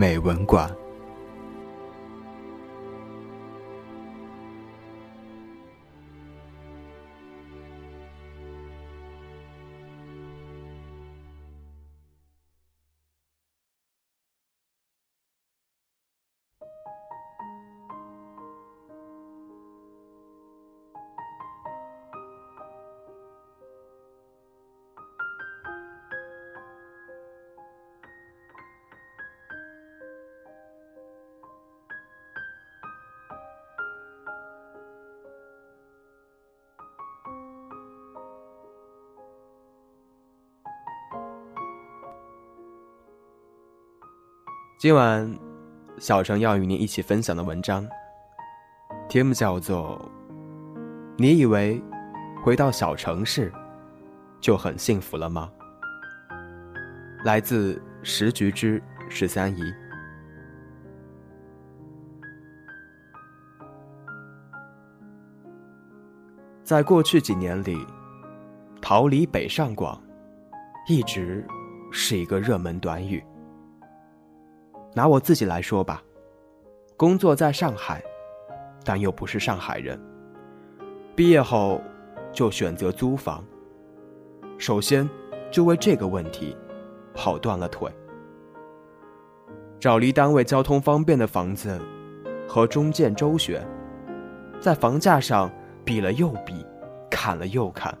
美文馆》。今晚，小程要与您一起分享的文章，题目叫做《你以为回到小城市就很幸福了吗？》来自时局之十三姨。在过去几年里，逃离北上广一直是一个热门短语。拿我自己来说吧，工作在上海，但又不是上海人。毕业后就选择租房，首先就为这个问题跑断了腿。找离单位交通方便的房子，和中介周旋，在房价上比了又比，砍了又砍，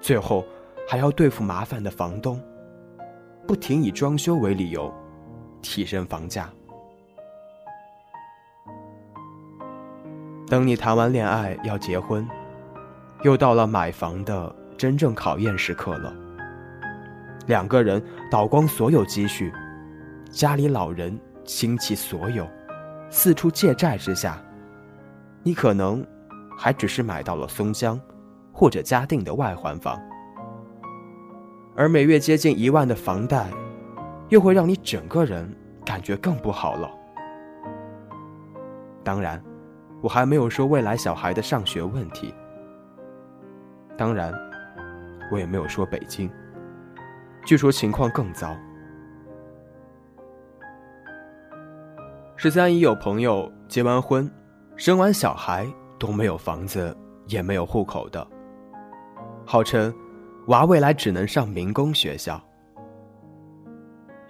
最后还要对付麻烦的房东，不停以装修为理由。提升房价。等你谈完恋爱要结婚，又到了买房的真正考验时刻了。两个人倒光所有积蓄，家里老人倾其所有，四处借债之下，你可能还只是买到了松江或者嘉定的外环房，而每月接近一万的房贷。又会让你整个人感觉更不好了。当然，我还没有说未来小孩的上学问题。当然，我也没有说北京。据说情况更糟。十三姨有朋友结完婚，生完小孩都没有房子，也没有户口的，号称娃未来只能上民工学校。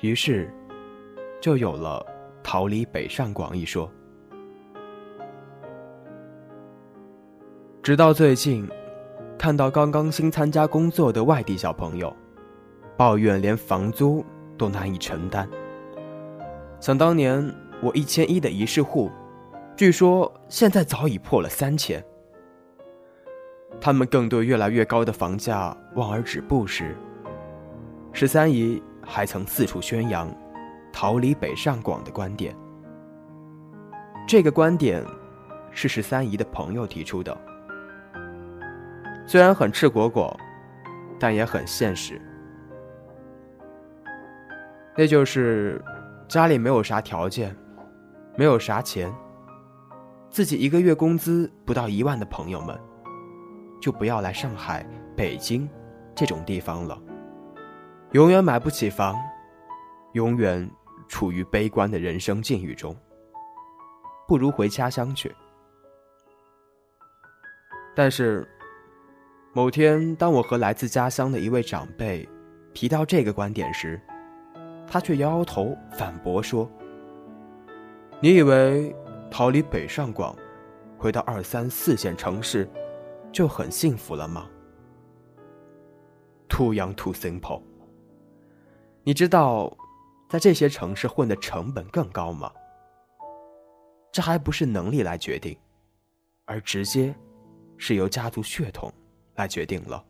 于是，就有了逃离北上广一说。直到最近，看到刚刚新参加工作的外地小朋友，抱怨连房租都难以承担。想当年我一千一的一室户，据说现在早已破了三千。他们更对越来越高的房价望而止步时，十三姨。还曾四处宣扬“逃离北上广”的观点。这个观点是十三姨的朋友提出的，虽然很赤果果，但也很现实。那就是家里没有啥条件，没有啥钱，自己一个月工资不到一万的朋友们，就不要来上海、北京这种地方了。永远买不起房，永远处于悲观的人生境遇中，不如回家乡去。但是，某天当我和来自家乡的一位长辈提到这个观点时，他却摇摇头反驳说：“你以为逃离北上广，回到二三四线城市，就很幸福了吗？”Too young, too simple。你知道，在这些城市混的成本更高吗？这还不是能力来决定，而直接是由家族血统来决定了。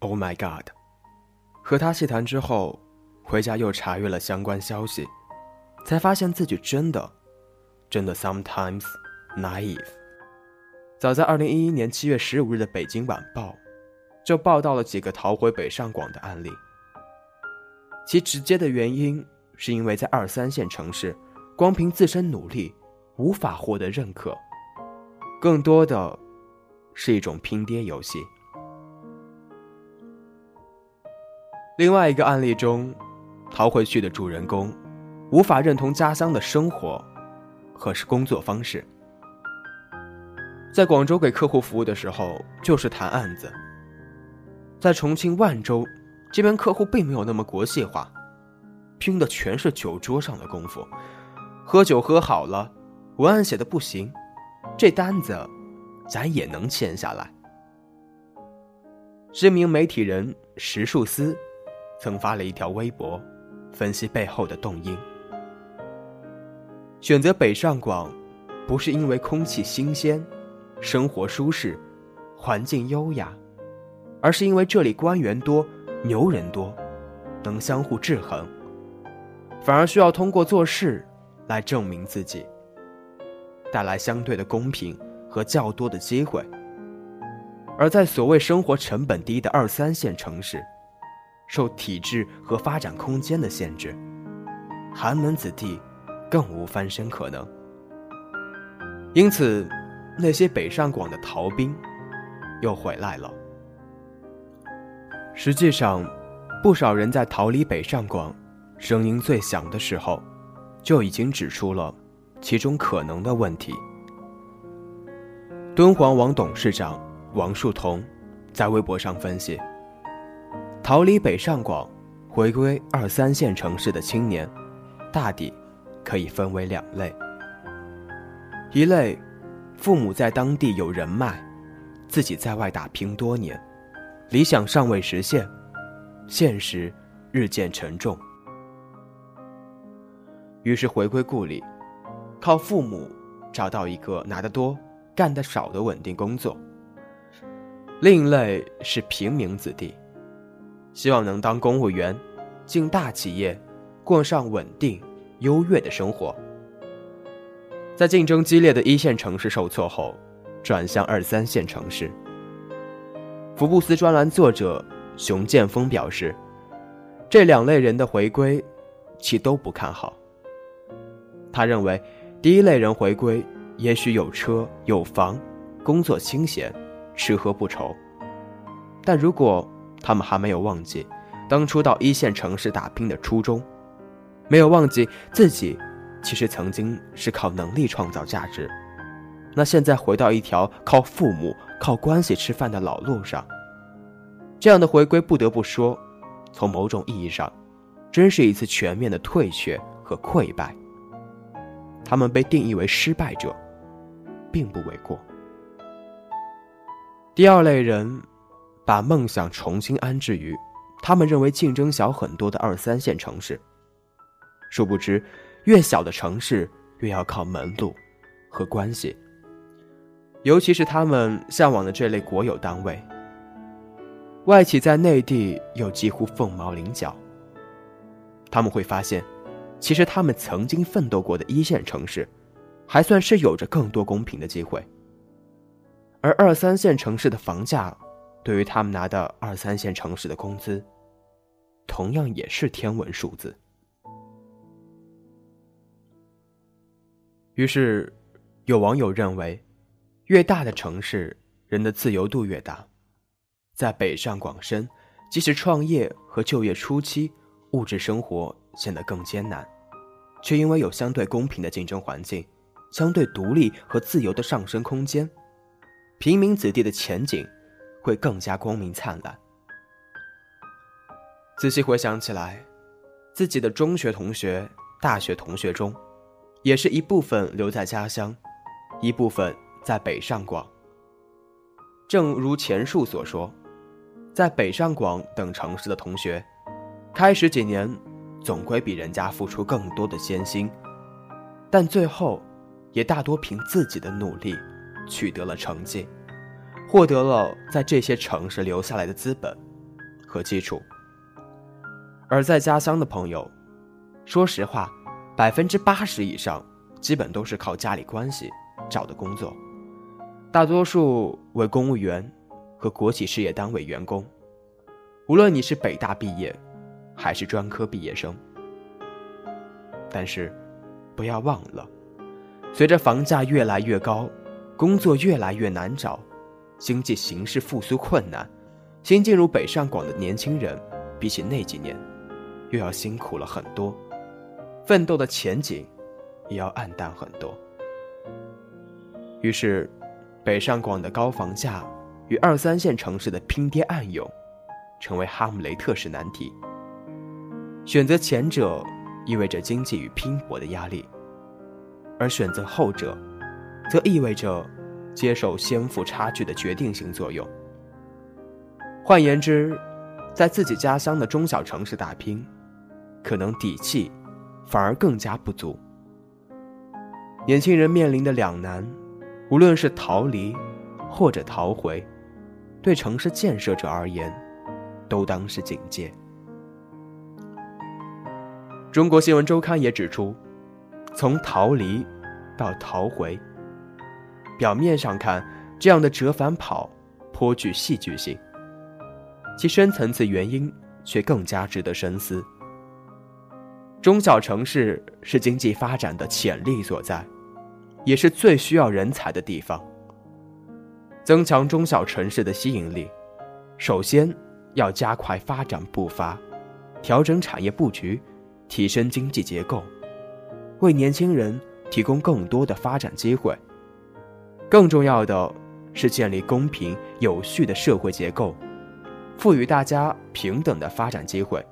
Oh my God！和他细谈之后，回家又查阅了相关消息，才发现自己真的，真的 sometimes naive。早在二零一一年七月十五日的《北京晚报》，就报道了几个逃回北上广的案例。其直接的原因是因为在二三线城市，光凭自身努力无法获得认可，更多的是一种拼爹游戏。另外一个案例中，逃回去的主人公无法认同家乡的生活和是工作方式，在广州给客户服务的时候就是谈案子，在重庆万州这边客户并没有那么国际化，拼的全是酒桌上的功夫，喝酒喝好了，文案写的不行，这单子咱也能签下来。知名媒体人石树思。曾发了一条微博，分析背后的动因。选择北上广，不是因为空气新鲜、生活舒适、环境优雅，而是因为这里官员多、牛人多，能相互制衡，反而需要通过做事来证明自己，带来相对的公平和较多的机会。而在所谓生活成本低的二三线城市。受体制和发展空间的限制，寒门子弟更无翻身可能。因此，那些北上广的逃兵又回来了。实际上，不少人在逃离北上广声音最响的时候，就已经指出了其中可能的问题。敦煌网董事长王树桐在微博上分析。逃离北上广，回归二三线城市的青年，大抵可以分为两类。一类，父母在当地有人脉，自己在外打拼多年，理想尚未实现，现实日渐沉重，于是回归故里，靠父母找到一个拿得多、干得少的稳定工作。另一类是平民子弟。希望能当公务员，进大企业，过上稳定、优越的生活。在竞争激烈的一线城市受挫后，转向二三线城市。福布斯专栏作者熊建峰表示，这两类人的回归，其都不看好。他认为，第一类人回归，也许有车有房，工作清闲，吃喝不愁，但如果他们还没有忘记当初到一线城市打拼的初衷，没有忘记自己其实曾经是靠能力创造价值。那现在回到一条靠父母、靠关系吃饭的老路上，这样的回归，不得不说，从某种意义上，真是一次全面的退却和溃败。他们被定义为失败者，并不为过。第二类人。把梦想重新安置于他们认为竞争小很多的二三线城市，殊不知，越小的城市越要靠门路和关系。尤其是他们向往的这类国有单位，外企在内地又几乎凤毛麟角。他们会发现，其实他们曾经奋斗过的一线城市，还算是有着更多公平的机会，而二三线城市的房价。对于他们拿的二三线城市的工资，同样也是天文数字。于是，有网友认为，越大的城市，人的自由度越大。在北上广深，即使创业和就业初期，物质生活显得更艰难，却因为有相对公平的竞争环境，相对独立和自由的上升空间，平民子弟的前景。会更加光明灿烂。仔细回想起来，自己的中学同学、大学同学中，也是一部分留在家乡，一部分在北上广。正如前述所说，在北上广等城市的同学，开始几年总归比人家付出更多的艰辛，但最后，也大多凭自己的努力取得了成绩。获得了在这些城市留下来的资本，和基础。而在家乡的朋友，说实话，百分之八十以上基本都是靠家里关系找的工作，大多数为公务员和国企事业单位员工。无论你是北大毕业，还是专科毕业生，但是不要忘了，随着房价越来越高，工作越来越难找，经济形势复苏困难，新进入北上广的年轻人，比起那几年。又要辛苦了很多，奋斗的前景也要暗淡很多。于是，北上广的高房价与二三线城市的拼爹暗涌，成为哈姆雷特式难题。选择前者意味着经济与拼搏的压力，而选择后者，则意味着接受先富差距的决定性作用。换言之，在自己家乡的中小城市打拼。可能底气反而更加不足。年轻人面临的两难，无论是逃离或者逃回，对城市建设者而言，都当是警戒。中国新闻周刊也指出，从逃离到逃回，表面上看，这样的折返跑颇具戏剧性，其深层次原因却更加值得深思。中小城市是经济发展的潜力所在，也是最需要人才的地方。增强中小城市的吸引力，首先要加快发展步伐，调整产业布局，提升经济结构，为年轻人提供更多的发展机会。更重要的是建立公平有序的社会结构，赋予大家平等的发展机会，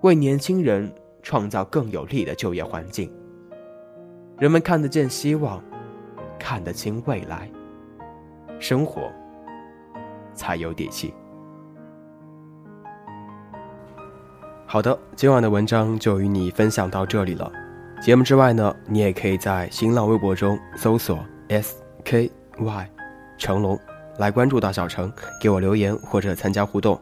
为年轻人。创造更有利的就业环境，人们看得见希望，看得清未来，生活才有底气。好的，今晚的文章就与你分享到这里了。节目之外呢，你也可以在新浪微博中搜索 “skY 成龙”来关注到小程，给我留言或者参加互动。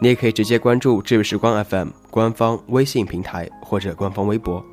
你也可以直接关注“智慧时光 FM” 官方微信平台或者官方微博。